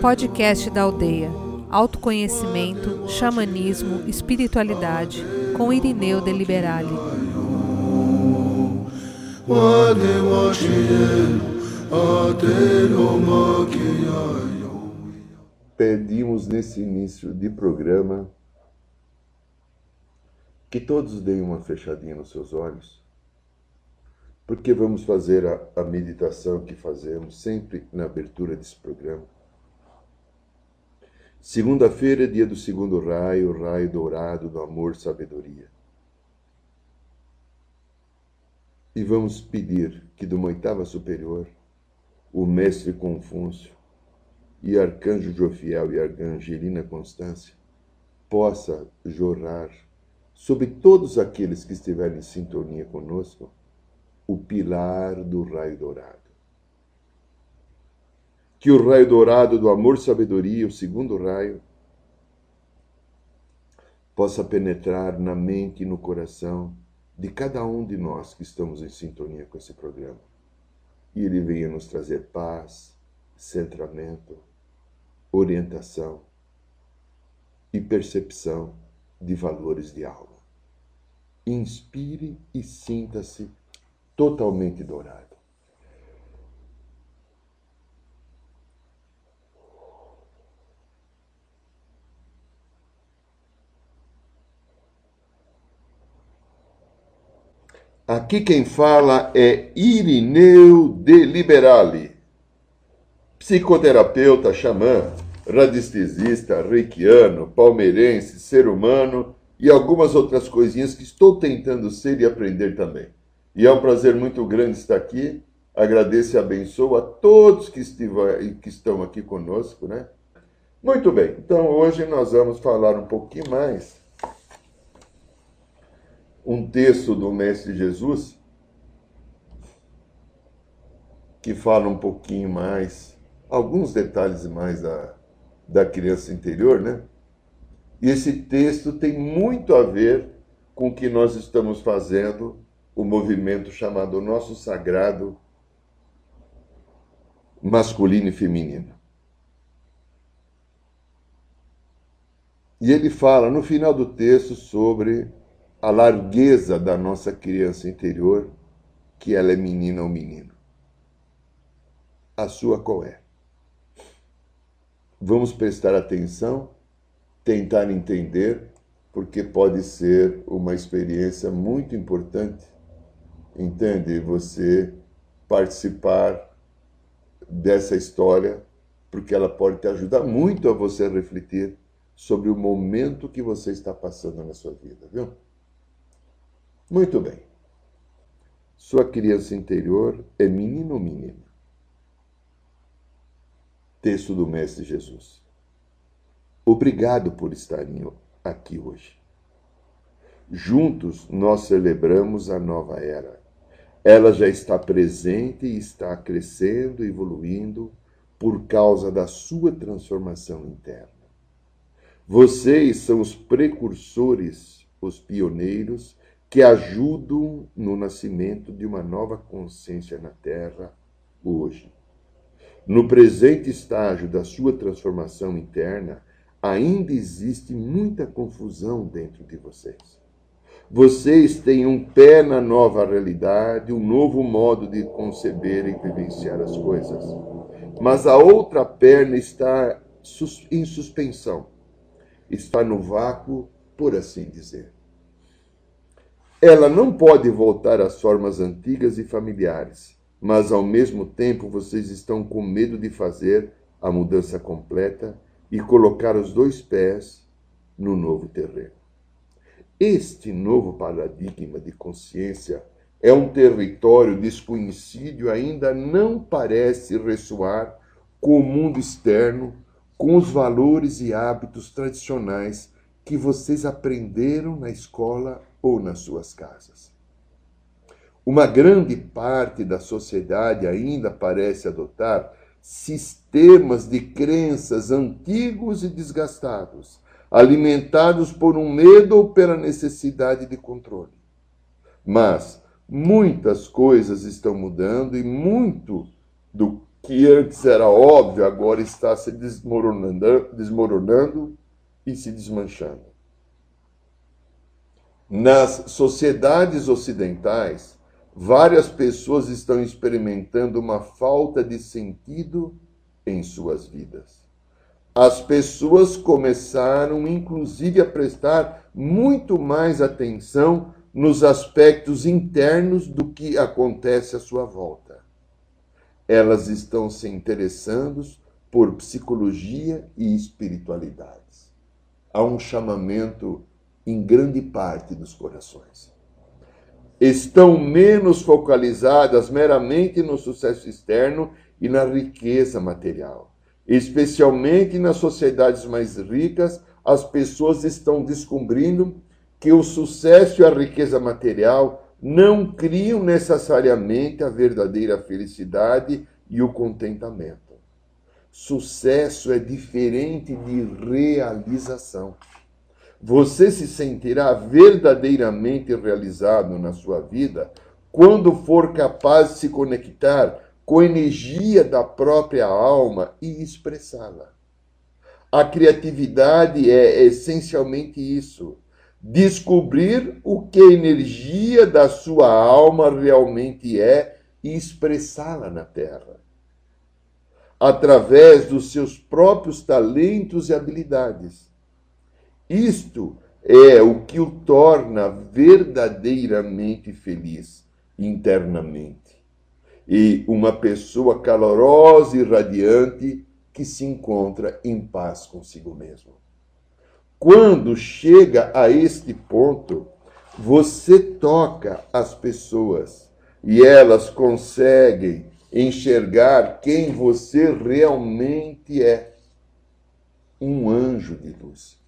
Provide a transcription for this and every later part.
Podcast da Aldeia. Autoconhecimento, xamanismo, espiritualidade, com Irineu de Liberale. Pedimos nesse início de programa que todos deem uma fechadinha nos seus olhos, porque vamos fazer a, a meditação que fazemos sempre na abertura desse programa Segunda-feira é dia do segundo raio, raio dourado do amor sabedoria. E vamos pedir que de uma oitava superior, o mestre Confúcio e arcanjo Jofiel e arcangelina Constância possa jorrar sobre todos aqueles que estiverem em sintonia conosco o pilar do raio dourado que o raio dourado do amor sabedoria, o segundo raio, possa penetrar na mente e no coração de cada um de nós que estamos em sintonia com esse programa. E ele venha nos trazer paz, centramento, orientação e percepção de valores de alma. Inspire e sinta-se totalmente dourado. Aqui quem fala é Irineu de Liberale, psicoterapeuta, xamã, radiestesista, reikiano, palmeirense, ser humano e algumas outras coisinhas que estou tentando ser e aprender também. E é um prazer muito grande estar aqui. Agradeço e abençoo a todos que, estiver, que estão aqui conosco, né? Muito bem, então hoje nós vamos falar um pouquinho mais um texto do Mestre Jesus que fala um pouquinho mais, alguns detalhes mais da, da criança interior, né? E esse texto tem muito a ver com o que nós estamos fazendo, o movimento chamado Nosso Sagrado Masculino e Feminino. E ele fala no final do texto sobre a largueza da nossa criança interior, que ela é menina ou menino. A sua qual é? Vamos prestar atenção, tentar entender, porque pode ser uma experiência muito importante, entende? Você participar dessa história, porque ela pode te ajudar muito a você refletir sobre o momento que você está passando na sua vida, viu? Muito bem. Sua criança interior é menino ou menina? Texto do Mestre Jesus. Obrigado por estarem aqui hoje. Juntos nós celebramos a nova era. Ela já está presente e está crescendo, evoluindo por causa da sua transformação interna. Vocês são os precursores, os pioneiros que ajudam no nascimento de uma nova consciência na Terra hoje. No presente estágio da sua transformação interna, ainda existe muita confusão dentro de vocês. Vocês têm um pé na nova realidade, um novo modo de conceber e vivenciar as coisas. Mas a outra perna está em suspensão, está no vácuo, por assim dizer. Ela não pode voltar às formas antigas e familiares, mas ao mesmo tempo vocês estão com medo de fazer a mudança completa e colocar os dois pés no novo terreno. Este novo paradigma de consciência é um território desconhecido e ainda não parece ressoar com o mundo externo, com os valores e hábitos tradicionais que vocês aprenderam na escola ou nas suas casas. Uma grande parte da sociedade ainda parece adotar sistemas de crenças antigos e desgastados, alimentados por um medo ou pela necessidade de controle. Mas, muitas coisas estão mudando e muito do que antes era óbvio agora está se desmoronando, desmoronando e se desmanchando. Nas sociedades ocidentais, várias pessoas estão experimentando uma falta de sentido em suas vidas. As pessoas começaram, inclusive, a prestar muito mais atenção nos aspectos internos do que acontece à sua volta. Elas estão se interessando por psicologia e espiritualidades. Há um chamamento em grande parte dos corações. Estão menos focalizadas meramente no sucesso externo e na riqueza material. Especialmente nas sociedades mais ricas, as pessoas estão descobrindo que o sucesso e a riqueza material não criam necessariamente a verdadeira felicidade e o contentamento. Sucesso é diferente de realização. Você se sentirá verdadeiramente realizado na sua vida quando for capaz de se conectar com energia da própria alma e expressá-la. A criatividade é essencialmente isso. Descobrir o que a energia da sua alma realmente é e expressá-la na Terra. Através dos seus próprios talentos e habilidades. Isto é o que o torna verdadeiramente feliz internamente e uma pessoa calorosa e radiante que se encontra em paz consigo mesmo. Quando chega a este ponto, você toca as pessoas e elas conseguem enxergar quem você realmente é um anjo de luz.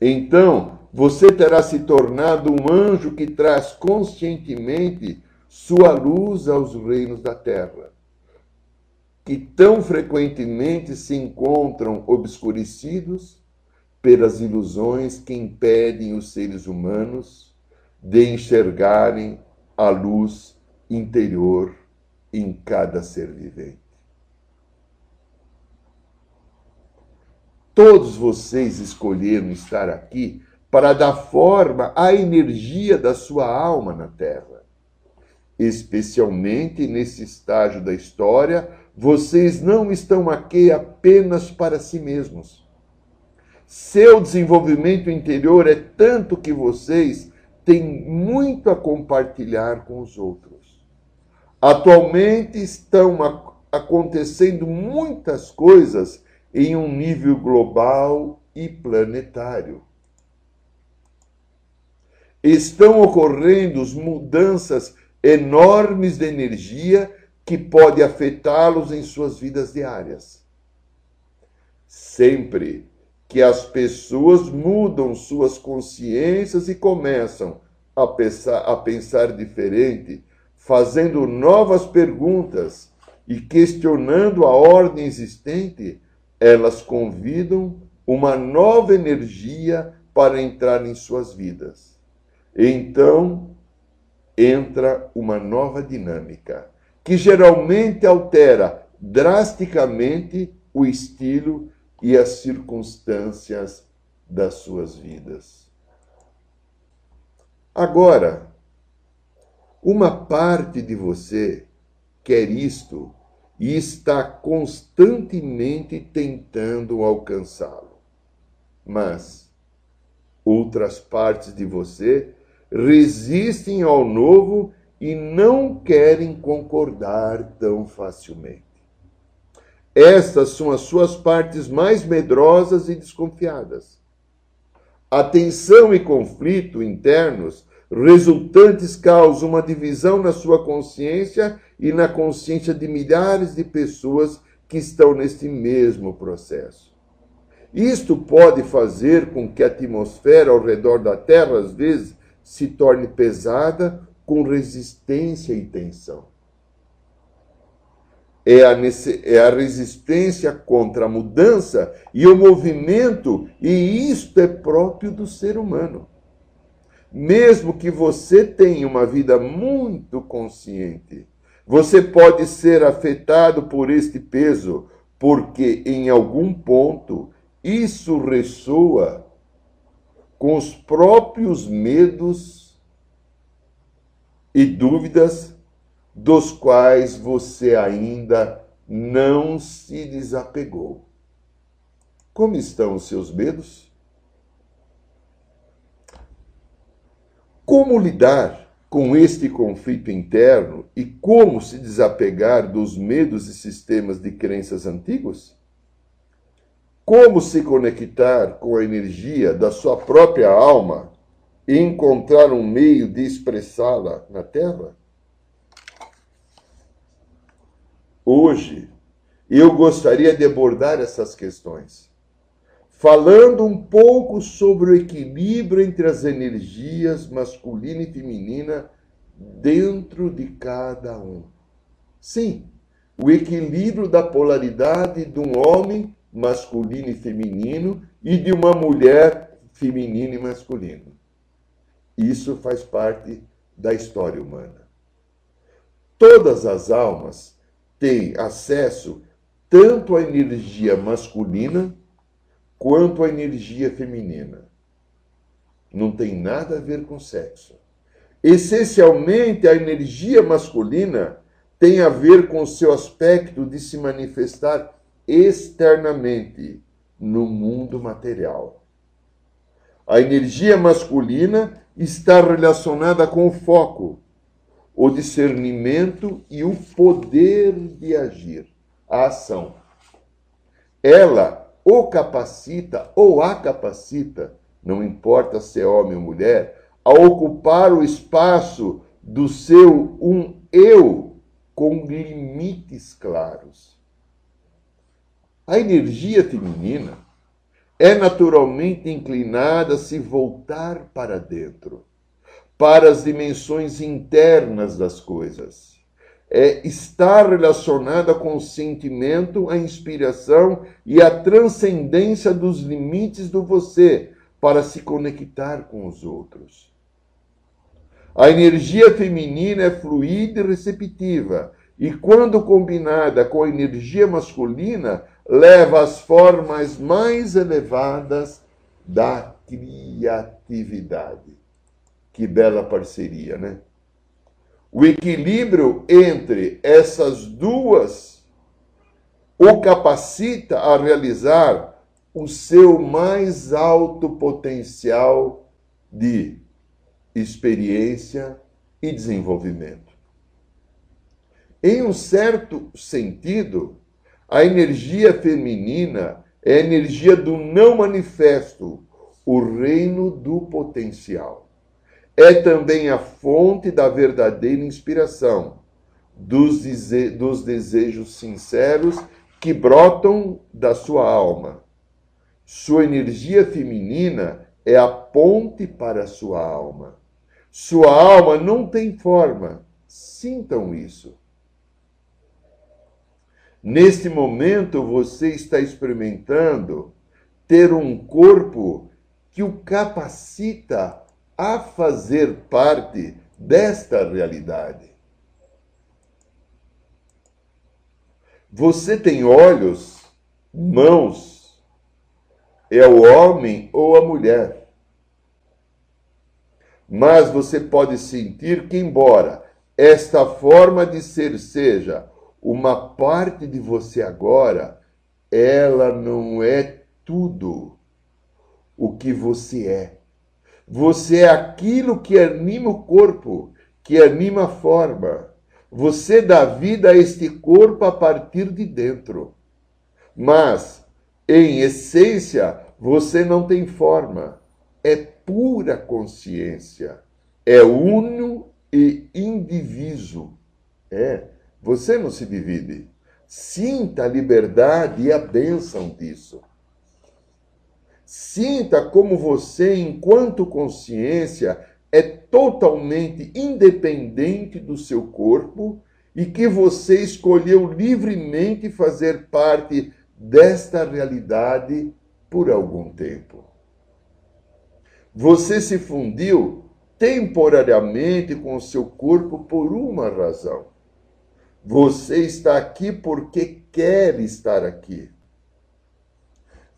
Então, você terá se tornado um anjo que traz conscientemente sua luz aos reinos da terra, que tão frequentemente se encontram obscurecidos pelas ilusões que impedem os seres humanos de enxergarem a luz interior em cada ser vivente. Todos vocês escolheram estar aqui para dar forma à energia da sua alma na Terra especialmente nesse estágio da história, vocês não estão aqui apenas para si mesmos. Seu desenvolvimento interior é tanto que vocês têm muito a compartilhar com os outros. Atualmente estão acontecendo muitas coisas em um nível global e planetário. Estão ocorrendo mudanças enormes de energia que pode afetá-los em suas vidas diárias. Sempre que as pessoas mudam suas consciências e começam a pensar, a pensar diferente, fazendo novas perguntas e questionando a ordem existente, elas convidam uma nova energia para entrar em suas vidas. Então, entra uma nova dinâmica, que geralmente altera drasticamente o estilo e as circunstâncias das suas vidas. Agora, uma parte de você quer isto e está constantemente tentando alcançá-lo. Mas outras partes de você resistem ao novo e não querem concordar tão facilmente. Estas são as suas partes mais medrosas e desconfiadas. A tensão e conflito internos resultantes causam uma divisão na sua consciência e na consciência de milhares de pessoas que estão neste mesmo processo. Isto pode fazer com que a atmosfera ao redor da Terra, às vezes, se torne pesada com resistência e tensão. É a, é a resistência contra a mudança e o movimento, e isto é próprio do ser humano. mesmo que você tenha uma vida muito consciente, você pode ser afetado por este peso, porque em algum ponto isso ressoa com os próprios medos e dúvidas dos quais você ainda não se desapegou. Como estão os seus medos? Como lidar com este conflito interno e como se desapegar dos medos e sistemas de crenças antigos? Como se conectar com a energia da sua própria alma e encontrar um meio de expressá-la na Terra? Hoje, eu gostaria de abordar essas questões, falando um pouco sobre o equilíbrio entre as energias masculina e feminina dentro de cada um. Sim, o equilíbrio da polaridade de um homem masculino e feminino e de uma mulher feminina e masculino. Isso faz parte da história humana. Todas as almas têm acesso tanto à energia masculina quanto à energia feminina. Não tem nada a ver com sexo. Essencialmente, a energia masculina tem a ver com o seu aspecto de se manifestar externamente no mundo material. A energia masculina está relacionada com o foco, o discernimento e o poder de agir, a ação. Ela o capacita ou a capacita, não importa se é homem ou mulher, a ocupar o espaço do seu um eu com limites claros. A energia feminina é naturalmente inclinada a se voltar para dentro, para as dimensões internas das coisas. É estar relacionada com o sentimento, a inspiração e a transcendência dos limites do você para se conectar com os outros. A energia feminina é fluida e receptiva, e quando combinada com a energia masculina, leva às formas mais elevadas da criatividade. Que bela parceria, né? O equilíbrio entre essas duas o capacita a realizar o seu mais alto potencial de experiência e desenvolvimento. Em um certo sentido, a energia feminina é a energia do não manifesto, o reino do potencial. É também a fonte da verdadeira inspiração, dos, dos desejos sinceros que brotam da sua alma. Sua energia feminina é a ponte para a sua alma. Sua alma não tem forma. Sintam isso. Neste momento, você está experimentando ter um corpo que o capacita a fazer parte desta realidade. Você tem olhos, mãos, é o homem ou a mulher. Mas você pode sentir que, embora esta forma de ser seja uma parte de você agora, ela não é tudo o que você é. Você é aquilo que anima o corpo, que anima a forma. Você dá vida a este corpo a partir de dentro. Mas, em essência, você não tem forma. É pura consciência. É uno e indiviso. É você não se divide. Sinta a liberdade e a bênção disso. Sinta como você, enquanto consciência, é totalmente independente do seu corpo e que você escolheu livremente fazer parte desta realidade por algum tempo. Você se fundiu temporariamente com o seu corpo por uma razão. Você está aqui porque quer estar aqui.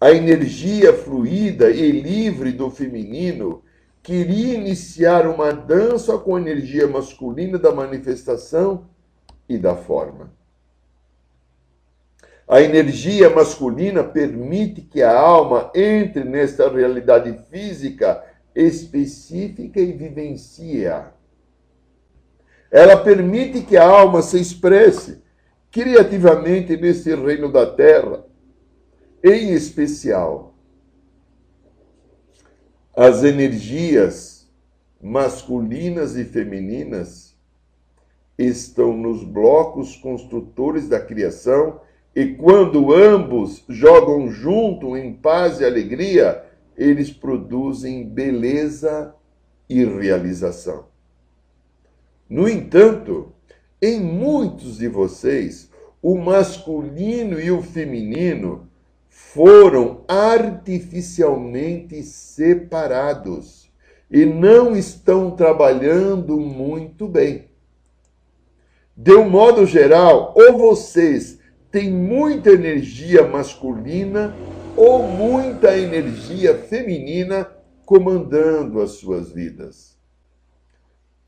A energia fluida e livre do feminino queria iniciar uma dança com a energia masculina da manifestação e da forma. A energia masculina permite que a alma entre nesta realidade física específica e vivencie-a. Ela permite que a alma se expresse criativamente nesse reino da terra, em especial as energias masculinas e femininas estão nos blocos construtores da criação e quando ambos jogam junto em paz e alegria, eles produzem beleza e realização. No entanto, em muitos de vocês, o masculino e o feminino foram artificialmente separados e não estão trabalhando muito bem. De um modo geral, ou vocês têm muita energia masculina ou muita energia feminina comandando as suas vidas.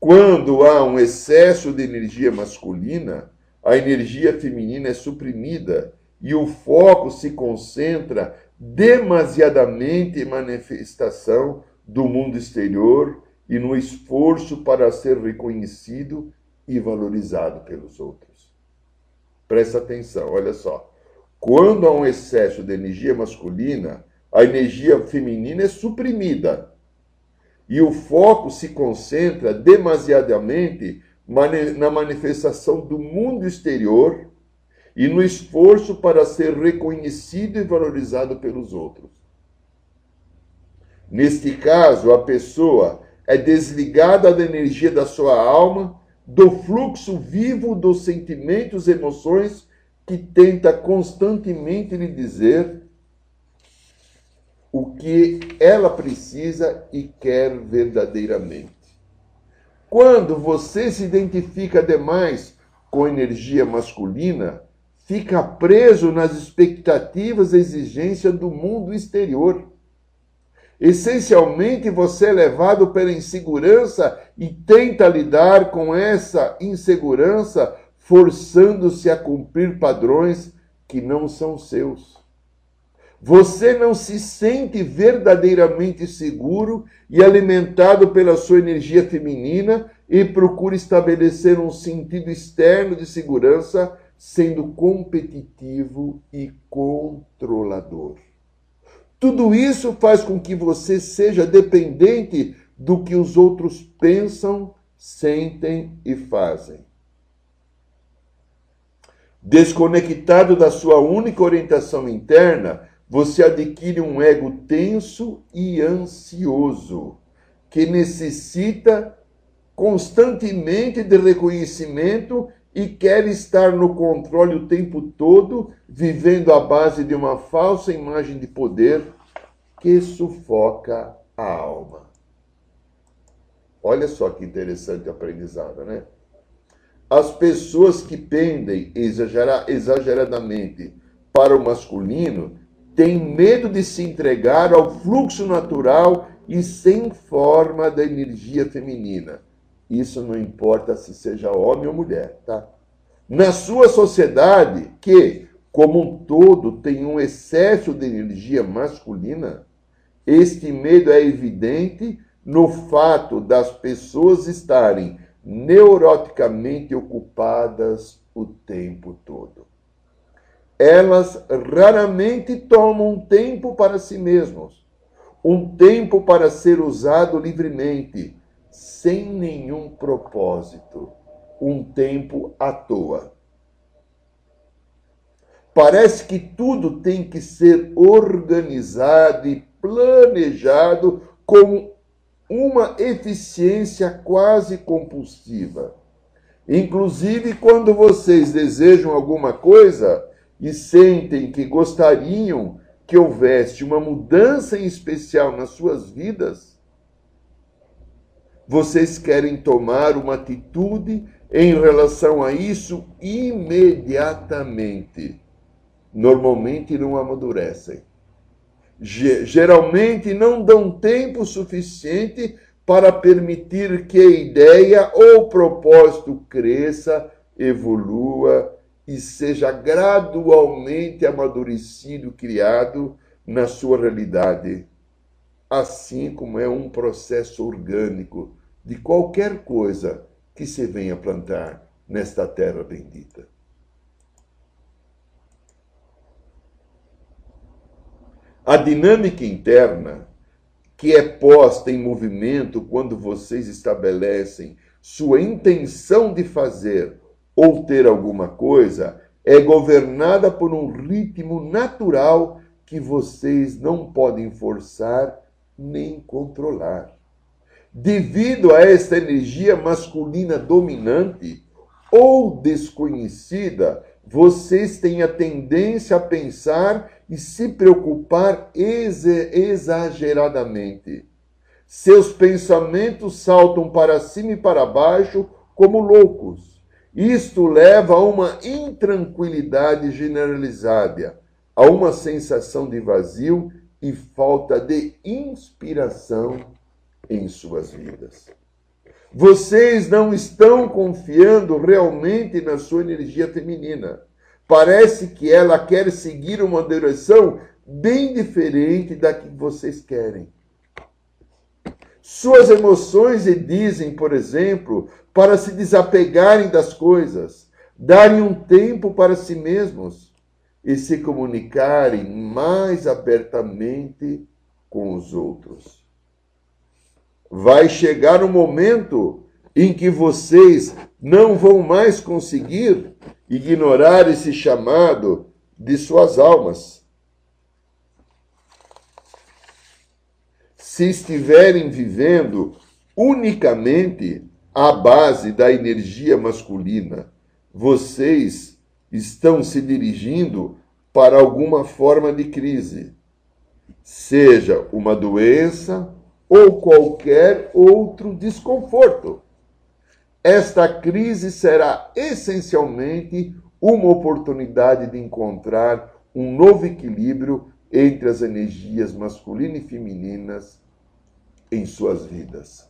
Quando há um excesso de energia masculina, a energia feminina é suprimida e o foco se concentra demasiadamente em manifestação do mundo exterior e no esforço para ser reconhecido e valorizado pelos outros. Presta atenção, olha só. Quando há um excesso de energia masculina, a energia feminina é suprimida e o foco se concentra demasiadamente na manifestação do mundo exterior e no esforço para ser reconhecido e valorizado pelos outros. Neste caso, a pessoa é desligada da energia da sua alma, do fluxo vivo dos sentimentos e emoções que tenta constantemente lhe dizer o que ela precisa e quer verdadeiramente. Quando você se identifica demais com energia masculina, fica preso nas expectativas e exigências do mundo exterior. Essencialmente, você é levado pela insegurança e tenta lidar com essa insegurança, forçando-se a cumprir padrões que não são seus. Você não se sente verdadeiramente seguro e alimentado pela sua energia feminina e procura estabelecer um sentido externo de segurança sendo competitivo e controlador. Tudo isso faz com que você seja dependente do que os outros pensam, sentem e fazem. Desconectado da sua única orientação interna, você adquire um ego tenso e ansioso, que necessita constantemente de reconhecimento e quer estar no controle o tempo todo, vivendo à base de uma falsa imagem de poder que sufoca a alma. Olha só que interessante aprendizado, né? As pessoas que pendem exageradamente para o masculino têm medo de se entregar ao fluxo natural e sem forma da energia feminina isso não importa se seja homem ou mulher, tá? Na sua sociedade, que, como um todo, tem um excesso de energia masculina, este medo é evidente no fato das pessoas estarem neuroticamente ocupadas o tempo todo. Elas raramente tomam um tempo para si mesmos, um tempo para ser usado livremente sem nenhum propósito, um tempo à toa. Parece que tudo tem que ser organizado e planejado com uma eficiência quase compulsiva. Inclusive, quando vocês desejam alguma coisa e sentem que gostariam que houvesse uma mudança em especial nas suas vidas, vocês querem tomar uma atitude em relação a isso imediatamente. Normalmente não amadurecem. Geralmente não dão tempo suficiente para permitir que a ideia ou propósito cresça, evolua e seja gradualmente amadurecido, criado na sua realidade, assim como é um processo orgânico de qualquer coisa que se venha plantar nesta terra bendita. A dinâmica interna que é posta em movimento quando vocês estabelecem sua intenção de fazer ou ter alguma coisa é governada por um ritmo natural que vocês não podem forçar nem controlar. Devido a esta energia masculina dominante ou desconhecida, vocês têm a tendência a pensar e se preocupar exageradamente. Seus pensamentos saltam para cima e para baixo como loucos. Isto leva a uma intranquilidade generalizada, a uma sensação de vazio e falta de inspiração em suas vidas. Vocês não estão confiando realmente na sua energia feminina. Parece que ela quer seguir uma direção bem diferente da que vocês querem. Suas emoções lhe dizem, por exemplo, para se desapegarem das coisas, darem um tempo para si mesmos e se comunicarem mais abertamente com os outros. Vai chegar um momento em que vocês não vão mais conseguir ignorar esse chamado de suas almas. Se estiverem vivendo unicamente à base da energia masculina, vocês estão se dirigindo para alguma forma de crise, seja uma doença ou qualquer outro desconforto. Esta crise será essencialmente uma oportunidade de encontrar um novo equilíbrio entre as energias masculinas e femininas em suas vidas.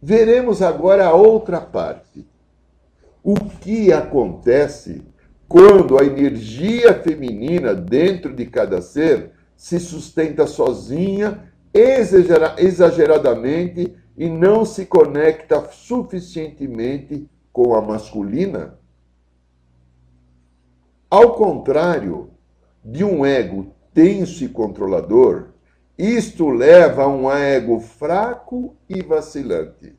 Veremos agora a outra parte o que acontece quando a energia feminina dentro de cada ser se sustenta sozinha, exageradamente e não se conecta suficientemente com a masculina? Ao contrário de um ego tenso e controlador, isto leva a um ego fraco e vacilante.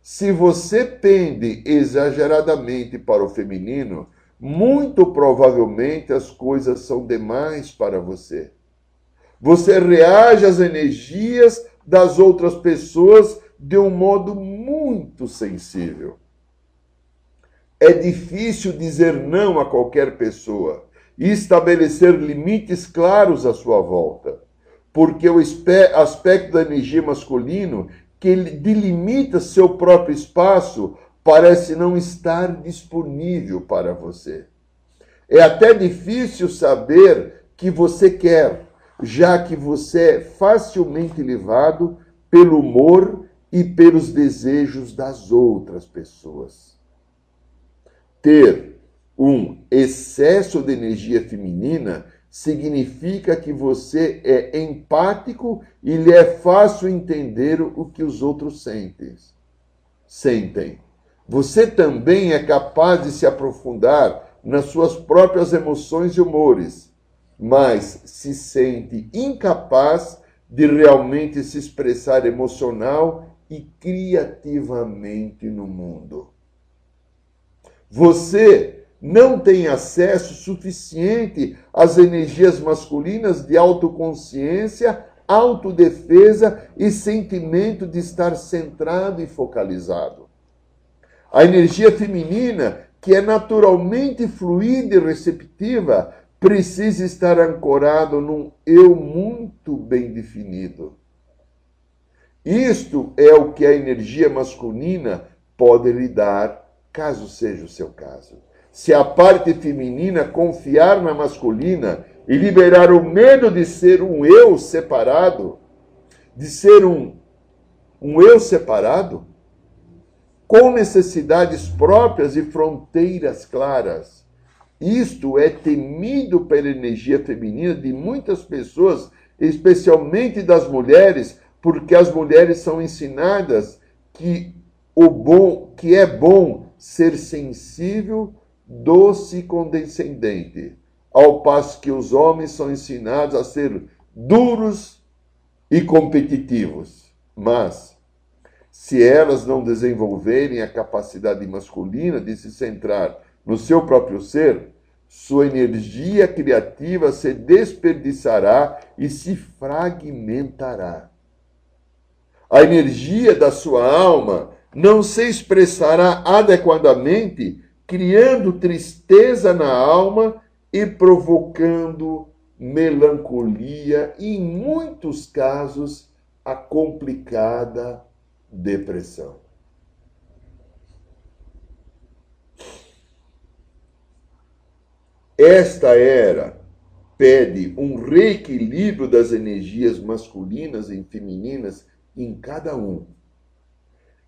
Se você pende exageradamente para o feminino, muito provavelmente as coisas são demais para você. Você reage às energias das outras pessoas de um modo muito sensível. É difícil dizer não a qualquer pessoa e estabelecer limites claros à sua volta, porque o aspecto da energia masculino que delimita seu próprio espaço parece não estar disponível para você. É até difícil saber que você quer, já que você é facilmente levado pelo humor e pelos desejos das outras pessoas. Ter um excesso de energia feminina significa que você é empático e lhe é fácil entender o que os outros sentem. Sentem. Você também é capaz de se aprofundar nas suas próprias emoções e humores, mas se sente incapaz de realmente se expressar emocional e criativamente no mundo. Você não tem acesso suficiente às energias masculinas de autoconsciência, autodefesa e sentimento de estar centrado e focalizado. A energia feminina, que é naturalmente fluida e receptiva, precisa estar ancorado num eu muito bem definido. Isto é o que a energia masculina pode lhe dar, caso seja o seu caso. Se a parte feminina confiar na masculina e liberar o medo de ser um eu separado, de ser um, um eu separado, com necessidades próprias e fronteiras claras. Isto é temido pela energia feminina de muitas pessoas, especialmente das mulheres, porque as mulheres são ensinadas que o bom, que é bom ser sensível, doce e condescendente, ao passo que os homens são ensinados a ser duros e competitivos. Mas se elas não desenvolverem a capacidade masculina de se centrar no seu próprio ser, sua energia criativa se desperdiçará e se fragmentará. A energia da sua alma não se expressará adequadamente, criando tristeza na alma e provocando melancolia e, em muitos casos, a complicada depressão. Esta era pede um reequilíbrio das energias masculinas e femininas em cada um.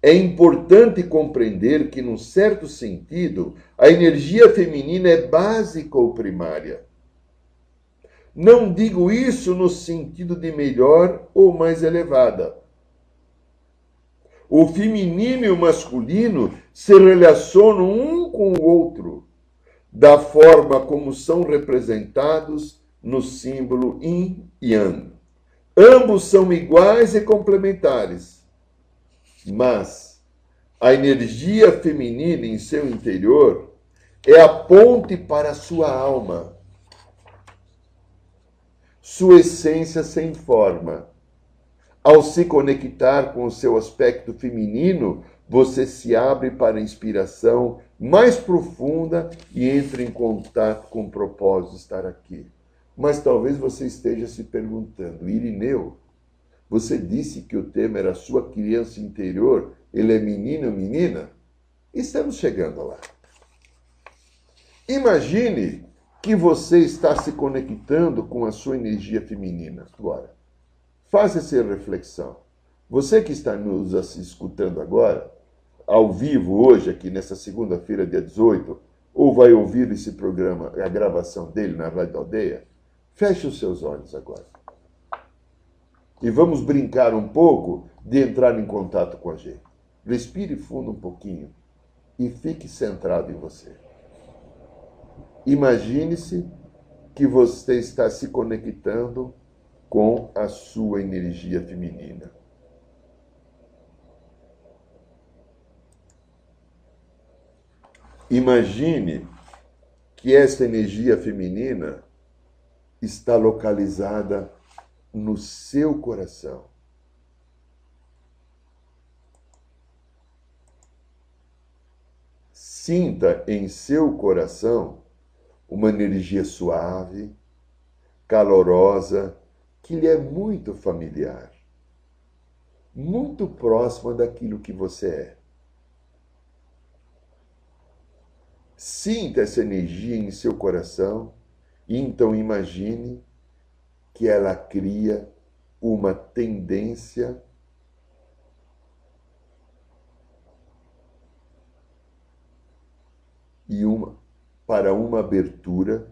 É importante compreender que, num certo sentido, a energia feminina é básica ou primária. Não digo isso no sentido de melhor ou mais elevada o feminino e o masculino se relacionam um com o outro, da forma como são representados no símbolo yin e yang. Ambos são iguais e complementares, mas a energia feminina em seu interior é a ponte para a sua alma. Sua essência sem forma ao se conectar com o seu aspecto feminino, você se abre para a inspiração mais profunda e entra em contato com o propósito de estar aqui. Mas talvez você esteja se perguntando, Irineu, você disse que o tema era sua criança interior, ele é menino ou menina? Estamos chegando lá. Imagine que você está se conectando com a sua energia feminina agora. Faça essa reflexão. Você que está nos escutando agora, ao vivo hoje, aqui nessa segunda-feira, dia 18, ou vai ouvir esse programa, a gravação dele na Rádio Aldeia, feche os seus olhos agora. E vamos brincar um pouco de entrar em contato com a gente. Respire fundo um pouquinho e fique centrado em você. Imagine-se que você está se conectando com a sua energia feminina. Imagine que esta energia feminina está localizada no seu coração. Sinta em seu coração uma energia suave, calorosa que lhe é muito familiar, muito próxima daquilo que você é. Sinta essa energia em seu coração e então imagine que ela cria uma tendência e uma para uma abertura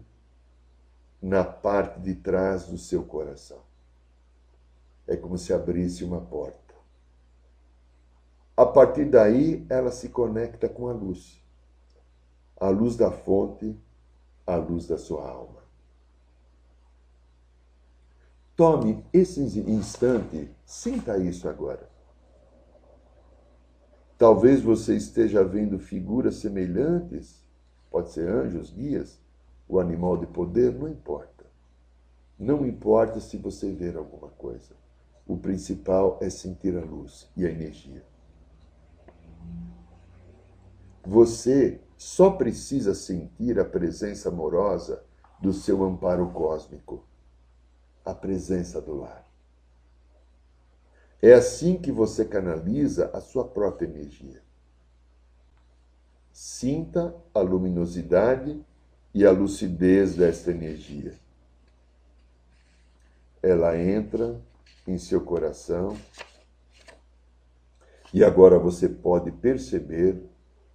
na parte de trás do seu coração. É como se abrisse uma porta. A partir daí, ela se conecta com a luz. A luz da fonte, a luz da sua alma. Tome esse instante, sinta isso agora. Talvez você esteja vendo figuras semelhantes, pode ser anjos, guias, o animal de poder, não importa. Não importa se você ver alguma coisa. O principal é sentir a luz e a energia. Você só precisa sentir a presença amorosa do seu amparo cósmico, a presença do lar. É assim que você canaliza a sua própria energia. Sinta a luminosidade e a lucidez desta energia. Ela entra em seu coração e agora você pode perceber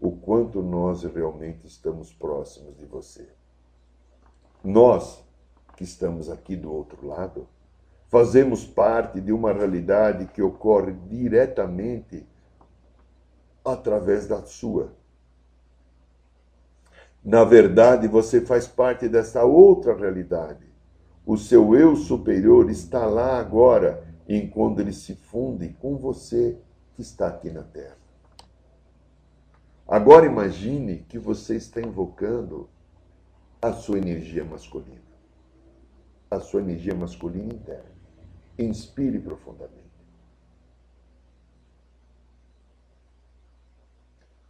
o quanto nós realmente estamos próximos de você. Nós que estamos aqui do outro lado, fazemos parte de uma realidade que ocorre diretamente através da sua. Na verdade, você faz parte dessa outra realidade. O seu eu superior está lá agora, enquanto ele se funde com você que está aqui na Terra. Agora imagine que você está invocando a sua energia masculina. A sua energia masculina interna. Inspire profundamente.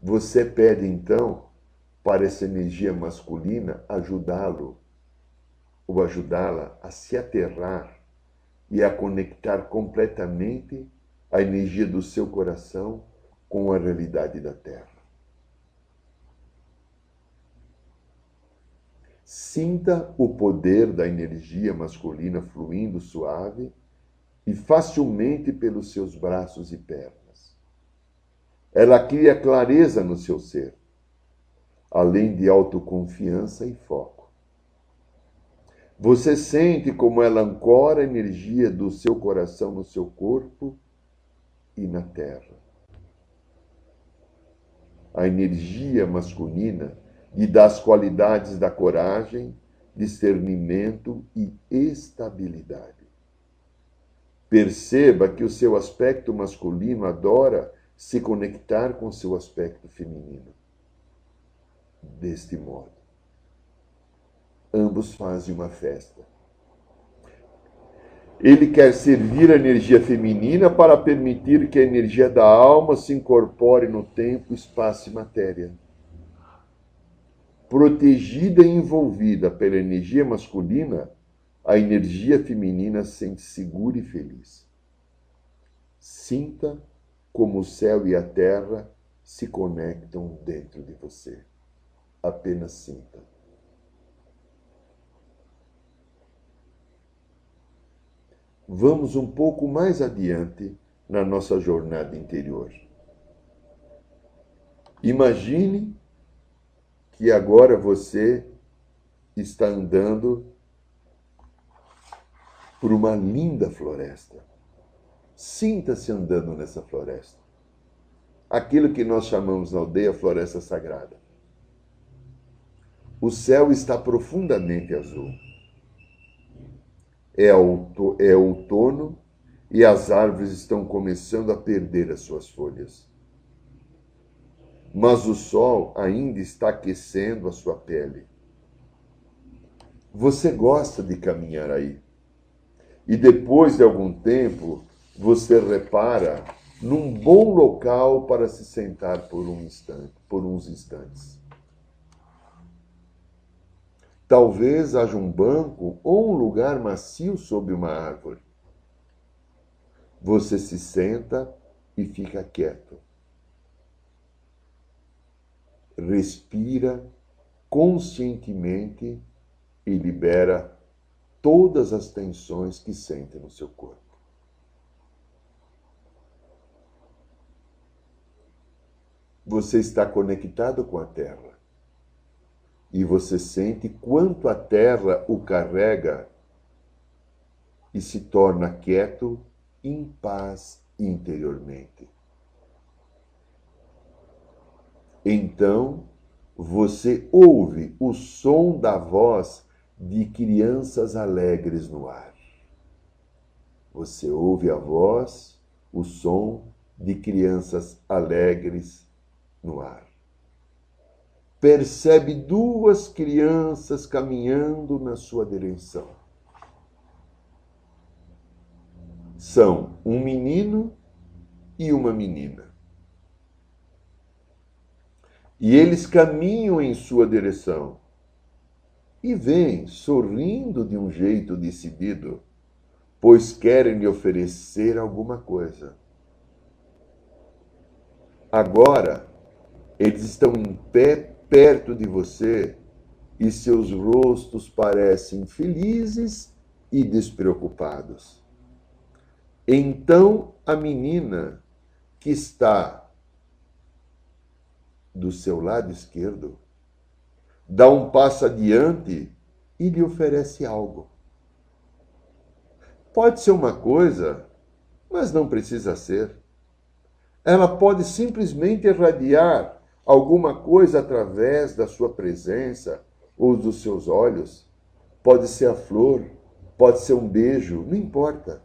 Você pede então para essa energia masculina ajudá-lo ou ajudá-la a se aterrar e a conectar completamente a energia do seu coração com a realidade da Terra. Sinta o poder da energia masculina fluindo suave e facilmente pelos seus braços e pernas. Ela cria clareza no seu ser, além de autoconfiança e foco. Você sente como ela ancora a energia do seu coração no seu corpo e na terra. A energia masculina lhe dá as qualidades da coragem, discernimento e estabilidade. Perceba que o seu aspecto masculino adora se conectar com seu aspecto feminino. Deste modo, ambos fazem uma festa. Ele quer servir a energia feminina para permitir que a energia da alma se incorpore no tempo, espaço e matéria. Protegida e envolvida pela energia masculina, a energia feminina sente segura e feliz. Sinta como o céu e a terra se conectam dentro de você. Apenas sinta. Vamos um pouco mais adiante na nossa jornada interior. Imagine que agora você está andando por uma linda floresta. Sinta-se andando nessa floresta. Aquilo que nós chamamos na aldeia floresta sagrada. O céu está profundamente azul. É, é outono e as árvores estão começando a perder as suas folhas. Mas o sol ainda está aquecendo a sua pele. Você gosta de caminhar aí e depois de algum tempo você repara num bom local para se sentar por um instante, por uns instantes. Talvez haja um banco ou um lugar macio sob uma árvore. Você se senta e fica quieto. Respira conscientemente e libera todas as tensões que sente no seu corpo. Você está conectado com a Terra e você sente quanto a Terra o carrega e se torna quieto, em paz interiormente. Então, você ouve o som da voz de crianças alegres no ar. Você ouve a voz, o som de crianças alegres no ar. Percebe duas crianças caminhando na sua direção. São um menino e uma menina. E eles caminham em sua direção e vem sorrindo de um jeito decidido, pois querem lhe oferecer alguma coisa. Agora, eles estão em pé perto de você e seus rostos parecem felizes e despreocupados. Então a menina que está do seu lado esquerdo dá um passo adiante e lhe oferece algo. Pode ser uma coisa, mas não precisa ser. Ela pode simplesmente irradiar alguma coisa através da sua presença ou dos seus olhos. Pode ser a flor, pode ser um beijo, não importa.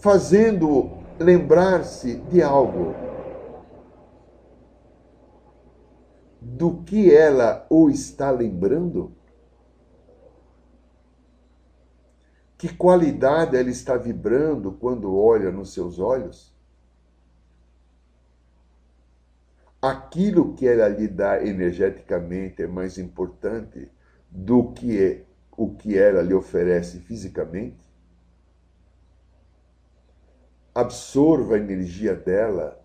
Fazendo lembrar-se de algo. Do que ela ou está lembrando? Que qualidade ela está vibrando quando olha nos seus olhos? aquilo que ela lhe dá energeticamente é mais importante do que é o que ela lhe oferece fisicamente? Absorva a energia dela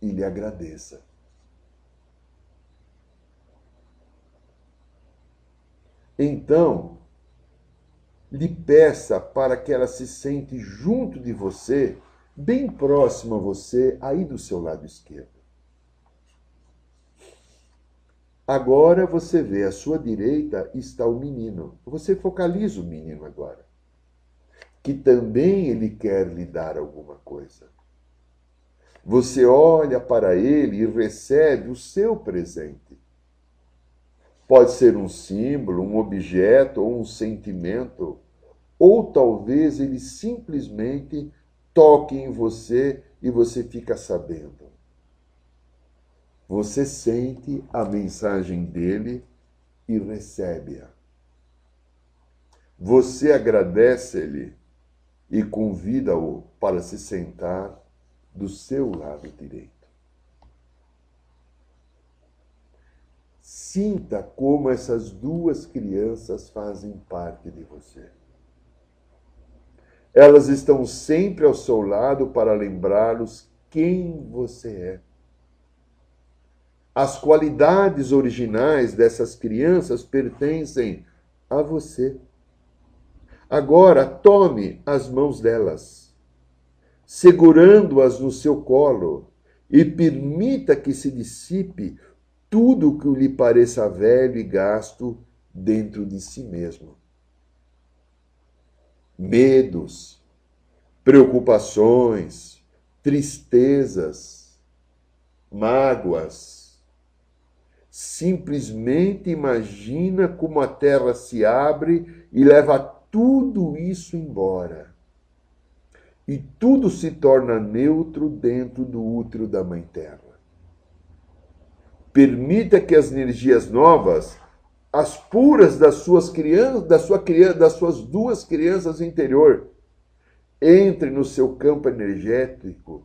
e lhe agradeça. Então, lhe peça para que ela se sente junto de você, bem próximo a você, aí do seu lado esquerdo. Agora você vê à sua direita está o menino. Você focaliza o menino agora. Que também ele quer lhe dar alguma coisa. Você olha para ele e recebe o seu presente. Pode ser um símbolo, um objeto ou um sentimento, ou talvez ele simplesmente toque em você e você fica sabendo. Você sente a mensagem dele e recebe-a. Você agradece-lhe e convida-o para se sentar do seu lado direito. Sinta como essas duas crianças fazem parte de você. Elas estão sempre ao seu lado para lembrá-los quem você é as qualidades originais dessas crianças pertencem a você. Agora, tome as mãos delas, segurando-as no seu colo, e permita que se dissipe tudo o que lhe pareça velho e gasto dentro de si mesmo. Medos, preocupações, tristezas, mágoas, simplesmente imagina como a terra se abre e leva tudo isso embora. E tudo se torna neutro dentro do útero da Mãe Terra. Permita que as energias novas, as puras das suas crianças, da sua criança, das suas duas crianças interior, entre no seu campo energético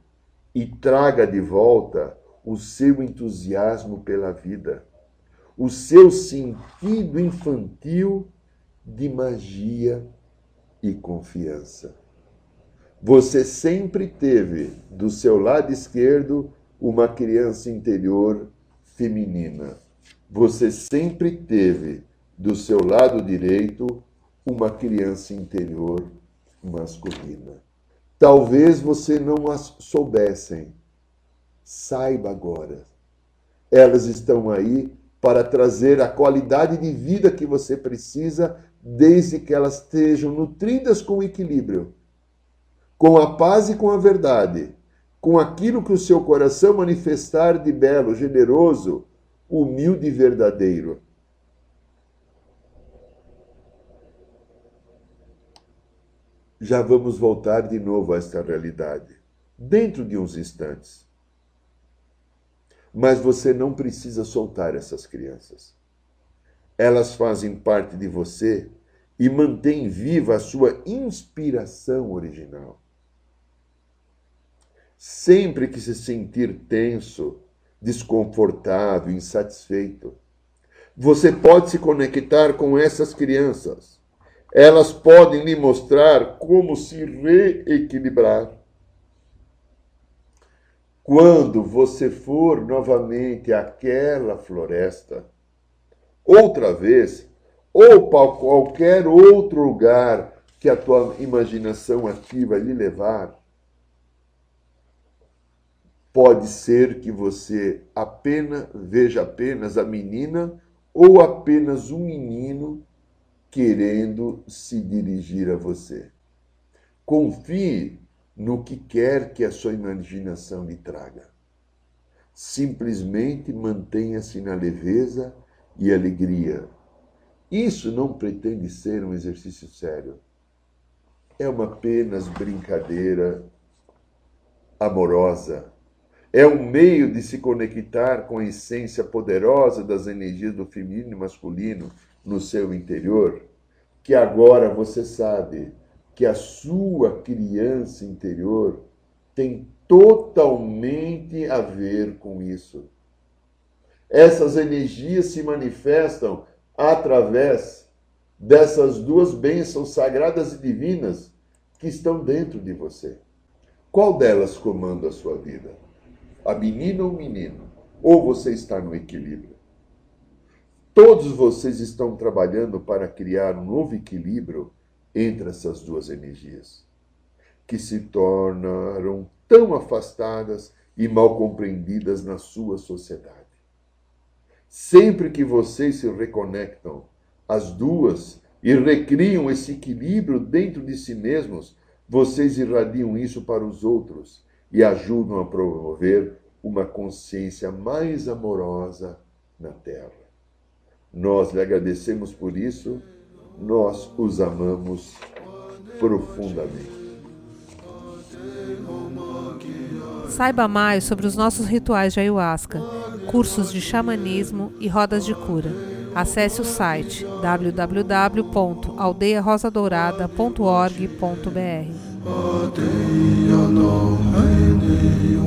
e traga de volta o seu entusiasmo pela vida, o seu sentido infantil de magia e confiança. Você sempre teve do seu lado esquerdo uma criança interior feminina. Você sempre teve do seu lado direito uma criança interior masculina. Talvez você não as soubessem, Saiba agora. Elas estão aí para trazer a qualidade de vida que você precisa, desde que elas estejam nutridas com equilíbrio, com a paz e com a verdade, com aquilo que o seu coração manifestar de belo, generoso, humilde e verdadeiro. Já vamos voltar de novo a esta realidade, dentro de uns instantes. Mas você não precisa soltar essas crianças. Elas fazem parte de você e mantêm viva a sua inspiração original. Sempre que se sentir tenso, desconfortável, insatisfeito, você pode se conectar com essas crianças Elas podem lhe mostrar como se reequilibrar. Quando você for novamente àquela floresta, outra vez, ou para qualquer outro lugar que a tua imaginação ativa lhe levar, pode ser que você apenas veja apenas a menina ou apenas um menino querendo se dirigir a você. Confie no que quer que a sua imaginação lhe traga. Simplesmente mantenha-se na leveza e alegria. Isso não pretende ser um exercício sério. É uma apenas brincadeira amorosa. É um meio de se conectar com a essência poderosa das energias do feminino e masculino no seu interior, que agora você sabe que a sua criança interior tem totalmente a ver com isso. Essas energias se manifestam através dessas duas bênçãos sagradas e divinas que estão dentro de você. Qual delas comanda a sua vida? A menina ou o menino? Ou você está no equilíbrio? Todos vocês estão trabalhando para criar um novo equilíbrio entre essas duas energias, que se tornaram tão afastadas e mal compreendidas na sua sociedade. Sempre que vocês se reconectam as duas e recriam esse equilíbrio dentro de si mesmos, vocês irradiam isso para os outros e ajudam a promover uma consciência mais amorosa na Terra. Nós lhe agradecemos por isso, nós os amamos profundamente. Saiba mais sobre os nossos rituais de ayahuasca, cursos de xamanismo e rodas de cura. Acesse o site www.aldeiarosadourada.org.br.